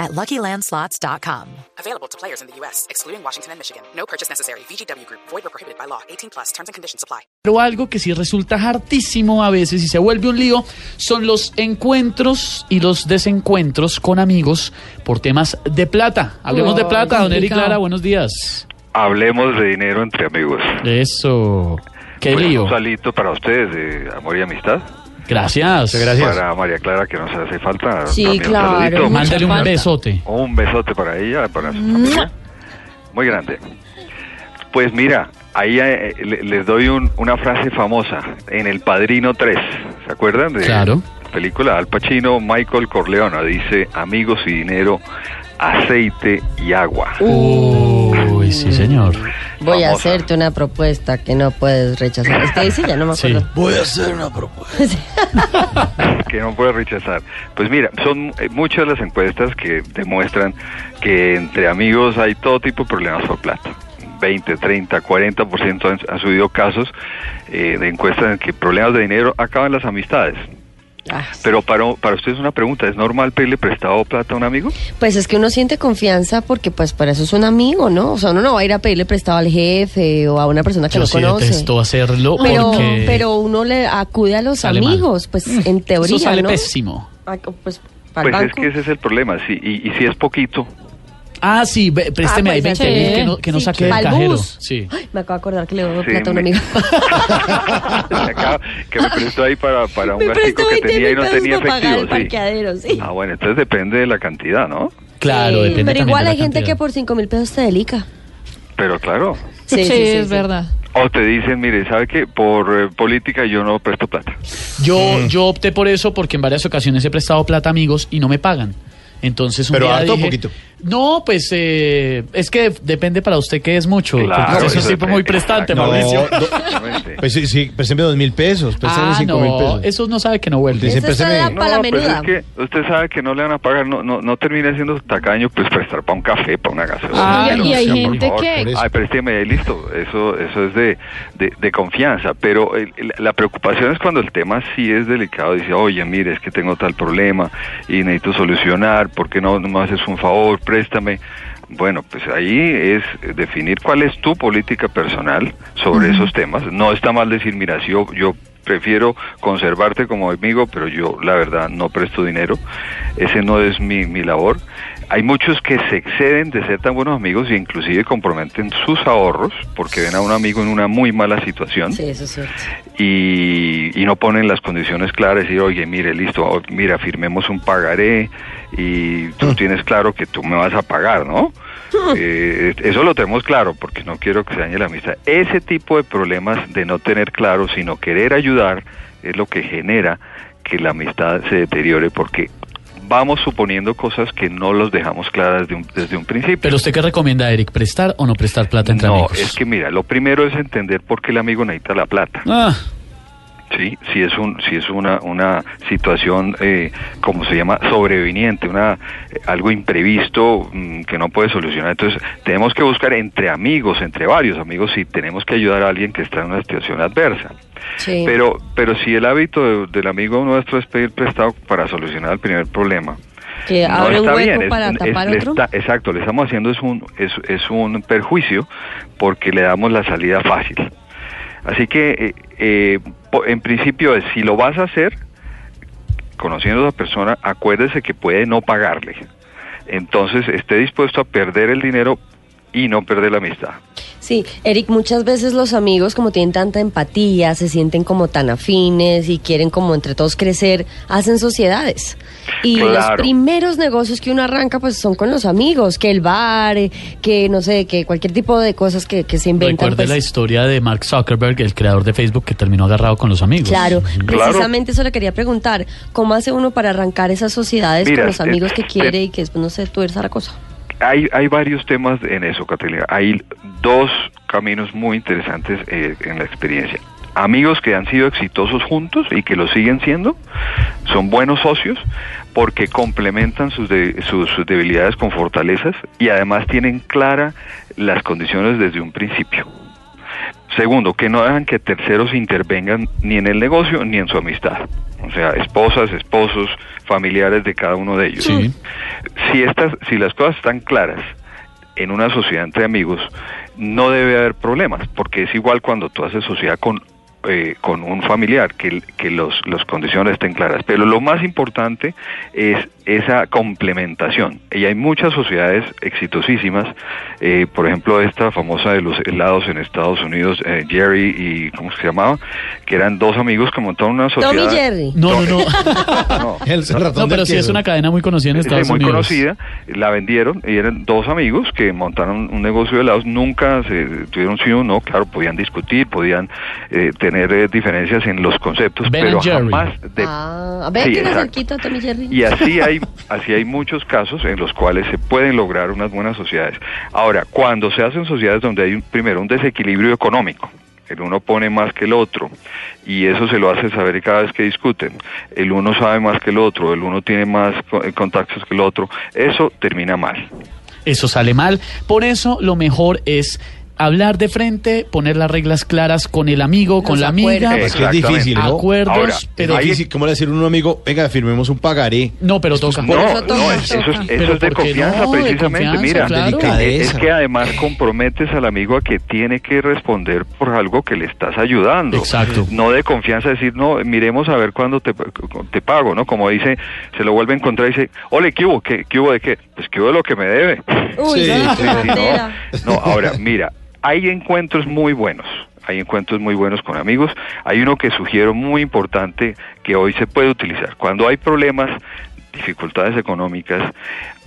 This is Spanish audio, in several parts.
at LuckyLandSlots.com. Available to players in the U.S., excluding Washington and Michigan. No purchase necessary. VGW Group. Void or prohibited by law. 18 plus. Terms and conditions apply. Pero algo que sí resulta hartísimo a veces y se vuelve un lío son los encuentros y los desencuentros con amigos por temas de plata. Hablemos de plata, don Eric Clara, buenos días. Hablemos de dinero entre amigos. Eso. Qué Pues, lío. Un salito para ustedes de amor y amistad. Gracias. Para María Clara, que nos hace falta. Sí, un claro. Mándale un besote. Un besote para ella, para su familia. Muy grande. Pues mira, ahí eh, le- les doy un- una frase famosa en El Padrino 3. ¿Se acuerdan de Claro. la película? Al Pacino, Michael Corleone dice, amigos y dinero, aceite y agua. Uy, sí, señor. Voy a hacerte una propuesta que no puedes rechazar. Es que dice ya no me Sí. acuerdo. Voy a hacer una propuesta. que no puede rechazar. Pues mira, son eh, muchas las encuestas que demuestran que entre amigos hay todo tipo de problemas por plata. 20, 30, 40% han, han subido casos eh, de encuestas en que problemas de dinero acaban las amistades. Ah, Pero para, para ustedes una pregunta, ¿es normal pedirle prestado plata a un amigo? Pues es que uno siente confianza porque pues para eso es un amigo, ¿no? O sea, uno no va a ir a pedirle prestado al jefe o a una persona que Yo no sí conoce. detesto hacerlo Pero, porque pero uno le acude a los mal. amigos, pues en teoría, eso sale ¿no? pésimo. Ah, Pues para el Pues es que ese es el problema, sí, y, y si es poquito, Ah, sí, ve- présteme Ah, ahí pues, 20 mil sí. que no, que no Sí, saque del pa'l cajero. bus. Sí. Ay, me acabo de acordar que le doy Sí, plata a un me- amigo. que me prestó ahí para, para un me gastico prestó que 20 tenía y no pesos tenía para pagar el efectivo, sí. parqueadero, sí. Ah, bueno, entonces depende de la cantidad, ¿no? Claro, Sí, depende Pero también igual de la hay gente cantidad. que por 5 mil pesos te delica. Pero claro, Sí, sí, es verdad. O te dicen, mire, ¿sabe qué? Por eh, política yo no presto plata. Yo, yo opté por eso porque en varias ocasiones he prestado plata a amigos y no me pagan. Entonces un Pero día harto o dije, poquito. No, pues eh, es que depende para usted que es mucho. Claro, usted es un tipo muy prestante, exacto. Mauricio. No, do- pues sí, sí, présteme dos mil pesos, présteme ah, cinco mil no, pesos. eso no sabe que no vuelve. Dice, présteme- para la pues menuda. es que usted sabe que no le van a pagar, no, no, no termina siendo tacaño, pues prestar para un café, para una gaseosa. Ah, Pero, y hay gente favor. que-. Ay, présteme, listo, eso, eso es de, de, de confianza, pero el- el- la preocupación es cuando el tema sí es delicado, dice, oye, mire, es que tengo tal problema y necesito solucionar, ¿por qué no, no me haces un favor? Préstame. Bueno, pues ahí es definir cuál es tu política personal sobre esos temas. No está mal decir, mira, si yo, yo prefiero conservarte como amigo, pero yo la verdad no presto dinero. Ese no es mi, mi labor. Hay muchos que se exceden de ser tan buenos amigos e inclusive comprometen sus ahorros porque ven a un amigo en una muy mala situación Sí, eso es cierto. y, y no ponen las condiciones claras y decir, oye, mire, listo, mira, firmemos un pagaré y tú tienes claro que tú me vas a pagar, ¿no? Eh, eso lo tenemos claro porque no quiero que se dañe la amistad. Ese tipo de problemas de no tener claro, sino querer ayudar, es lo que genera que la amistad se deteriore porque vamos suponiendo cosas que no los dejamos claras de un- desde un principio. Pero usted qué recomienda, Eric, prestar o no prestar plata entre no, amigos. es que mira, lo primero es entender por qué el amigo necesita la plata. Ah, Sí, si es un, si es una, una situación, eh, como se llama, sobreviniente, una, eh, algo imprevisto mm, que no puede solucionar. Entonces, tenemos que buscar entre amigos, entre varios amigos, si tenemos que ayudar a alguien que está en una situación adversa. Sí. Pero, pero si el hábito de- del amigo nuestro es pedir prestado para solucionar el primer problema, que no abre un está hueco bien, es- para es- tapar le otro. está- exacto, le estamos haciendo es un, es, es un perjuicio porque le damos la salida fácil. Así que, eh, eh, en principio, si lo vas a hacer, conociendo a esa persona, acuérdese que puede no pagarle. Entonces, esté dispuesto a perder el dinero y no perder la amistad. Sí, Eric, muchas veces los amigos como tienen tanta empatía, se sienten como tan afines y quieren como entre todos crecer, hacen sociedades. Y los primeros negocios que uno arranca pues son con los amigos, que el bar, eh, que no sé, que cualquier tipo de cosas que, que se inventan. recuerde pues, la historia de Mark Zuckerberg, el creador de Facebook, que terminó agarrado con los amigos. Claro, Claro. precisamente eso le quería preguntar, ¿cómo hace uno para arrancar esas sociedades Mira, con los amigos que eh, quiere eh, y que después no se tuerza la cosa? Hay, hay varios temas en eso, Catalina. Hay dos caminos muy interesantes eh, en la experiencia. Amigos que han sido exitosos juntos y que lo siguen siendo, son buenos socios porque complementan sus, de- sus, debilidades con fortalezas y además tienen clara las condiciones desde un principio. Segundo, que no dejan que terceros intervengan ni en el negocio ni en su amistad. O sea, esposas, esposos, familiares de cada uno de ellos. Sí. Si, estas, si las cosas están claras en una sociedad entre amigos, no debe haber problemas, porque es igual cuando tú haces sociedad con, eh, con un familiar, que, que los, las condiciones estén claras. Pero lo más importante es esa complementación. Y hay muchas sociedades exitosísimas, eh, por ejemplo, esta famosa de los helados en Estados Unidos, eh, Jerry y, ¿cómo se llamaba? Que eran dos amigos que montaron una sociedad. Tommy Jerry. No, no, no. No, El ratón No, pero sí es una cadena muy conocida en Sí, Estados muy Unidos. conocida, la vendieron y eran dos amigos que montaron un negocio de helados, nunca se tuvieron sí o no, claro, podían discutir, podían eh, tener eh, diferencias en los conceptos, Ben pero jamás de- Ah, a ver, Sí, tiene exacto. cerquita Tommy Jerry. y así hay así hay muchos casos en los cuales se pueden lograr unas buenas sociedades. Ahora, cuando se hacen sociedades donde hay un- primero un desequilibrio económico, el uno pone más que el otro y eso se lo hace saber cada vez que discuten. El uno sabe más que el otro, el uno tiene más eh, contactos que el otro, eso termina mal. Eso sale mal. Por eso lo mejor es hablar de frente, poner las reglas claras con el amigo, con Los la amiga. acuerdos. Es que es difícil, ¿no? Acuerdos, Ahora, pero Es difícil, ¿cómo le decir a un amigo, venga, firmemos un pagaré? no, pero toca. No, eso toca, no, es- eso, toca. es, Pero eso es de ¿por qué confianza no? De precisamente. confianza, Mira, claro. es, que además comprometes al amigo a que tiene que responder por algo que le estás ayudando. Exacto. No de confianza decir, no, miremos a ver cuándo te, te pago, ¿no? Como dice, se lo vuelve a encontrar y dice, ole, ¿qué hubo? ¿Qué, qué hubo de qué? Pues qué hubo de lo que me debe. Uy, Sí, sí, sí, no, no, ahora, mira, hay encuentros muy buenos. Hay encuentros muy buenos con amigos. Hay uno que sugiero muy importante que hoy se puede utilizar. Cuando hay problemas, dificultades económicas,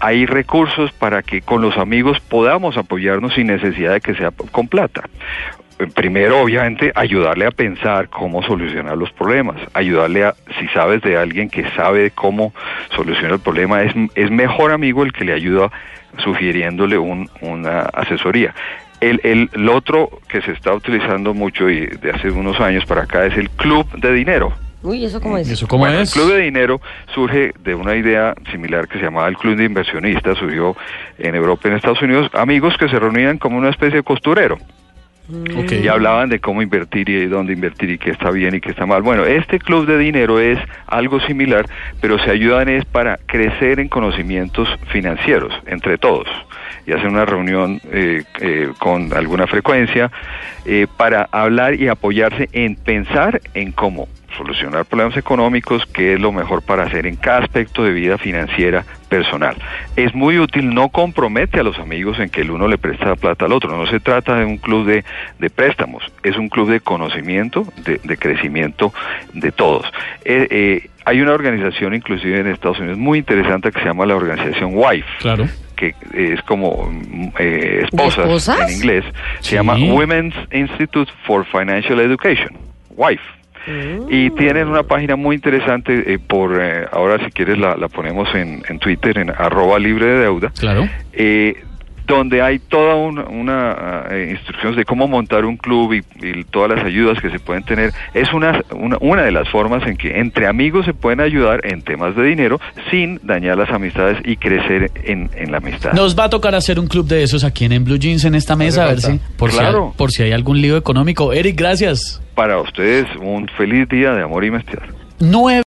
hay recursos para que con los amigos podamos apoyarnos sin necesidad de que sea con plata. Primero, obviamente, ayudarle a pensar cómo solucionar los problemas, ayudarle a, si sabes de alguien que sabe cómo solucionar el problema, es, es mejor amigo el que le ayuda sugiriéndole un- una asesoría. El, el, el otro que se está utilizando mucho y de hace unos años para acá es el club de dinero. Uy, ¿eso cómo es? ¿Eso cómo Bueno, es? El club de dinero surge de una idea similar que se llamaba el club de inversionistas, surgió en Europa y en Estados Unidos, amigos que se reunían como una especie de costurero Ok. y hablaban de cómo invertir y dónde invertir y qué está bien y qué está mal. Bueno, este club de dinero es algo similar, pero se ayudan es para crecer en conocimientos financieros entre todos y hacen una reunión eh, eh, con alguna frecuencia eh, para hablar y apoyarse en pensar en cómo solucionar problemas económicos, qué es lo mejor para hacer en cada aspecto de vida financiera personal. Es muy útil, no compromete a los amigos en que el uno le presta plata al otro, no se trata de un club de, de préstamos, es un club de conocimiento, de, de crecimiento de todos. Eh, eh, hay una organización inclusive en Estados Unidos muy interesante que se llama la organización WIFE Claro. que es como mm, eh, esposas, en inglés, se Sí. llama Women's Institute for Financial Education, WIFE. Y tienen una página muy interesante, eh, por eh, ahora si quieres la, la ponemos en, en Twitter, en arroba libre de deuda, Claro. eh, donde hay toda una, una, eh, instrucciones de cómo montar un club y, y todas las ayudas que se pueden tener. Es una, una, una de las formas en que entre amigos se pueden ayudar en temas de dinero sin dañar las amistades y crecer en, en la amistad. Nos va a tocar hacer un club de esos aquí en, Blue Jeans en esta mesa, a ver si por, Claro. si hay, por si hay algún lío económico. Eric, gracias. Para ustedes un feliz día de amor y amistad. Nueve